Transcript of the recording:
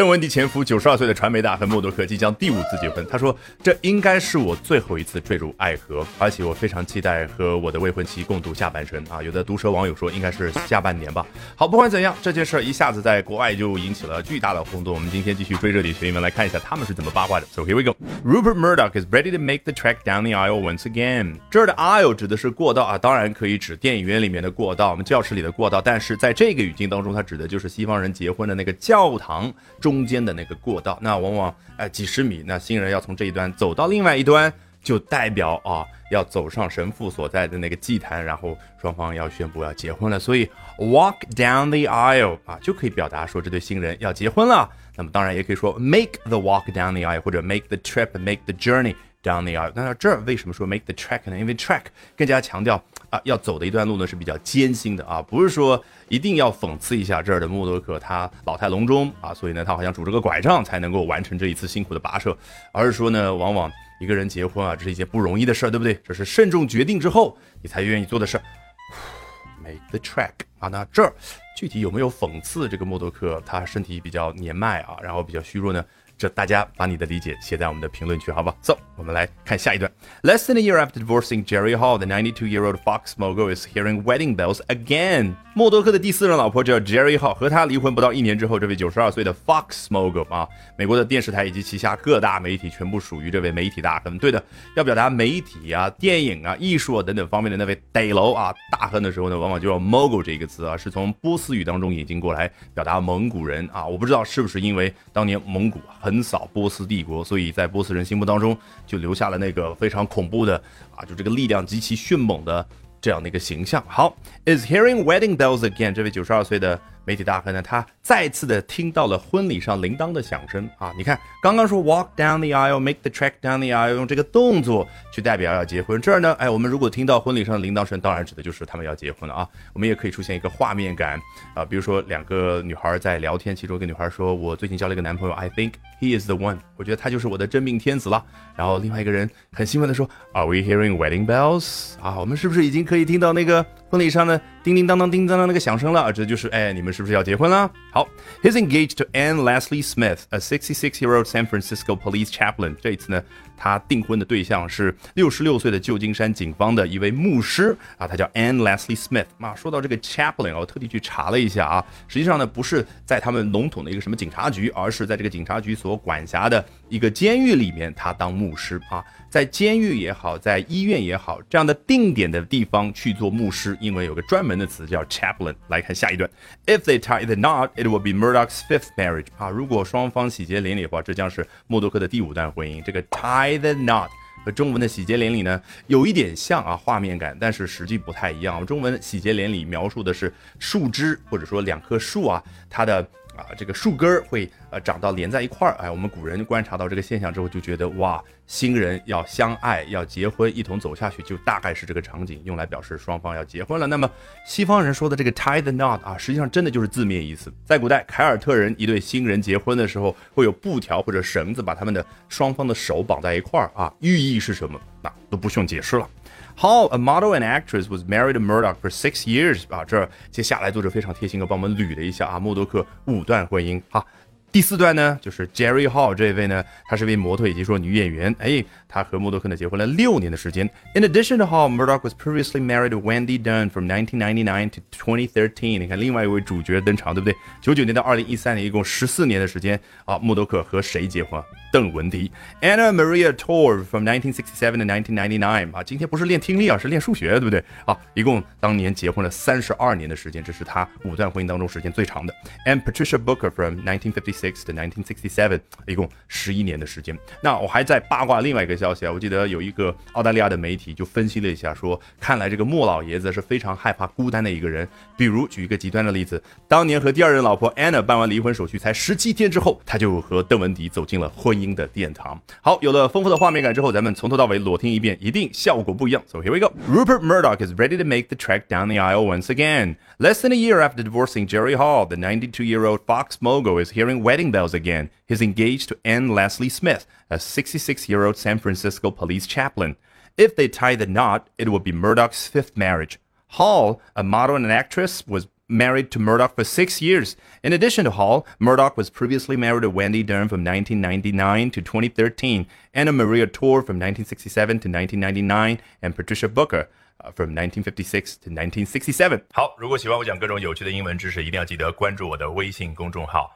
邓文迪前夫九十二岁的传媒大亨默多克即将第五次结婚。他说：“这应该是我最后一次坠入爱河，而且我非常期待和我的未婚妻共度下半生。”啊，有的毒舌网友说应该是下半年吧。好，不管怎样，这件事一下子在国外就引起了巨大的轰动。我们今天继续追热点学英文来看一下他们是怎么八卦的。So here we go. Rupert Murdoch is ready to make the trek down the aisle once again. 这儿的 aisle 指的是过道啊，当然可以指电影院里面的过道，我们教室里的过道。但是在这个语境当中，它指的就是西方人结婚的那个教堂中中间的那个过道。那往往哎几十米，那新人要从这一端走到另外一端，就代表啊要走上神父所在的那个祭坛，然后双方要宣布要结婚了。所以 walk down the aisle 啊就可以表达说这对新人要结婚了。那么当然也可以说 make the walk down the aisle，或者 make the trip，make the journey down the aisle。那这儿为什么说 make the trek 呢？因为 trek 更加强调啊要走的一段路呢是比较艰辛的啊，不是说一定要讽刺一下这儿的默多克他老态龙钟啊，所以呢他好像拄着个拐杖才能够完成这一次辛苦的跋涉，而是说呢往往一个人结婚啊这是一件不容易的事儿，对不对？这是慎重决定之后你才愿意做的事儿。Make the trek 啊，那这儿具体有没有讽刺这个默多克他身体比较年迈啊，然后比较虚弱呢？这大家把你的理解写在我们的评论区，好吧？So，我们来看下一段。Less than a year after divorcing Jerry Hall, the 92-year-old Fox mogul is hearing wedding bells again. 默多克的第四任老婆叫 Jerry Hall，和他离婚不到一年之后，这位九十二岁的 Fox mogul 啊，美国的电视台以及旗下各大媒体全部属于这位媒体大亨。对的，要表达媒体啊、电影啊、艺术啊等等方面的那位得楼啊大亨的时候呢，往往就要 mogul 这个词啊，是从波斯语当中引进过来，表达蒙古人啊。我不知道是不是因为当年蒙古横扫波斯帝国，所以在波斯人心目当中就留下了那个非常恐怖的啊，就这个力量极其迅猛的这样的一个形象。好，is hearing wedding bells again。这位九十二岁的媒体大亨呢，他再次的听到了婚礼上铃铛的响声啊！你看，刚刚说 walk down the aisle，make the trek down the aisle，用这个动作去代表要结婚。这儿呢，哎，我们如果听到婚礼上的铃铛声，当然指的就是他们要结婚了啊！我们也可以出现一个画面感啊，比如说两个女孩在聊天，其中一个女孩说：“我最近交了一个男朋友，I think he is the one。”我觉得他就是我的真命天子了。然后另外一个人很兴奋的说：“Are we hearing wedding bells？” 啊，我们是不是已经可以听到那个婚礼上呢叮叮当当、叮当当那个响声了？这就是哎，你们是不是要结婚了？好，He's engaged to Anne Leslie Smith, a 66-year-old San Francisco police chaplain。这一次呢，他订婚的对象是六十六岁的旧金山警方的一位牧师啊，他叫 Anne Leslie Smith。啊，说到这个 chaplain 我特地去查了一下啊，实际上呢，不是在他们笼统的一个什么警察局，而是在这个警察局所管辖的一个监狱里面，他当牧师啊，在监狱也好，在医院也好，这样的定点的地方去做牧师，英文有个专门的词叫 chaplain。来看下一段，If they tie the knot, it will be Murdoch's fifth marriage。啊，如果双方喜结连理的话，这将是默多克的第五段婚姻。这个 tie the knot 和中文的喜结连理呢，有一点像啊，画面感，但是实际不太一样。中文喜结连理描述的是树枝或者说两棵树啊，它的啊这个树根儿会呃长到连在一块儿。哎，我们古人观察到这个现象之后，就觉得哇，新人要相爱要结婚，一同走下去，就大概是这个场景，用来表示双方要结婚了。那么西方人说的这个 tie the knot 啊，实际上真的就是字面意思。在古代，凯尔特人一对新人结婚的时候，会有布条或者绳子把他们的双方的手绑在一块儿啊，寓意是什么？那都不需要解释了。How a model and actress, was married to Murdoch for six years 啊，这接下来作者非常贴心的帮我们捋了一下啊，默多克五段婚姻哈。第四段呢，就是 Jerry Hall 这位呢，她是位模特以及说女演员，哎，她和默多克呢结婚了六年的时间。In addition to Hall, Murdoch was previously married to Wendy Dunn from 1999 to 2013。你看，另外一位主角登场，对不对？九九年到二零一三年，一共十四年的时间啊，默多克和谁结婚？邓文迪。Anna Maria Tor from 1967 to 1999。啊，今天不是练听力啊，是练数学，对不对？啊，一共当年结婚了三十二年的时间，这是他五段婚姻当中时间最长的。And Patricia Booker from 1956 to 1967，一共十一年的时间。那我还在八卦另外一个消息啊，我记得有一个澳大利亚的媒体就分析了一下，说看来这个莫老爷子是非常害怕孤单的一个人。比如举一个极端的例子，当年和第二任老婆 Anna 办完离婚手续，才十七天之后，他就和邓文迪走进了婚姻的殿堂。好，有了丰富的画面感之后，咱们从头到尾裸听一遍，一定效果不一样。So here we go. Rupert Murdoch is ready to make the track down the aisle once again. Less than a year after divorcing Jerry Hall, the 92-year-old Fox mogul is hearing wedding bells again. He's engaged to Anne Leslie Smith, a 66-year-old San Francisco police chaplain. If they tie the knot, it will be Murdoch's fifth marriage. Hall, a model and an actress, was married to Murdoch for six years. In addition to Hall, Murdoch was previously married to Wendy Dunn from 1999 to 2013, Anna Maria Tor from 1967 to 1999, and Patricia Booker. Uh, from 1956 to 1967。好，如果喜欢我讲各种有趣的英文知识，一定要记得关注我的微信公众号